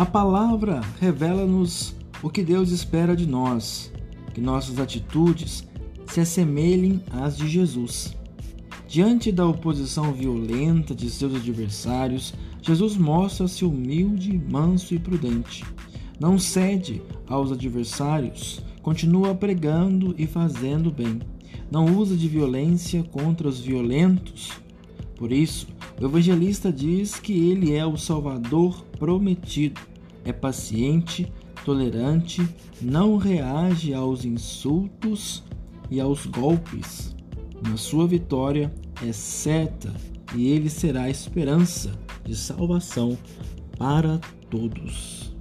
A palavra revela-nos o que Deus espera de nós, que nossas atitudes se assemelhem às de Jesus. Diante da oposição violenta de seus adversários, Jesus mostra-se humilde, manso e prudente. Não cede aos adversários, continua pregando e fazendo bem. Não usa de violência contra os violentos. Por isso, o evangelista diz que ele é o Salvador prometido. É paciente, tolerante, não reage aos insultos e aos golpes. Na sua vitória é certa e ele será a esperança de salvação para todos.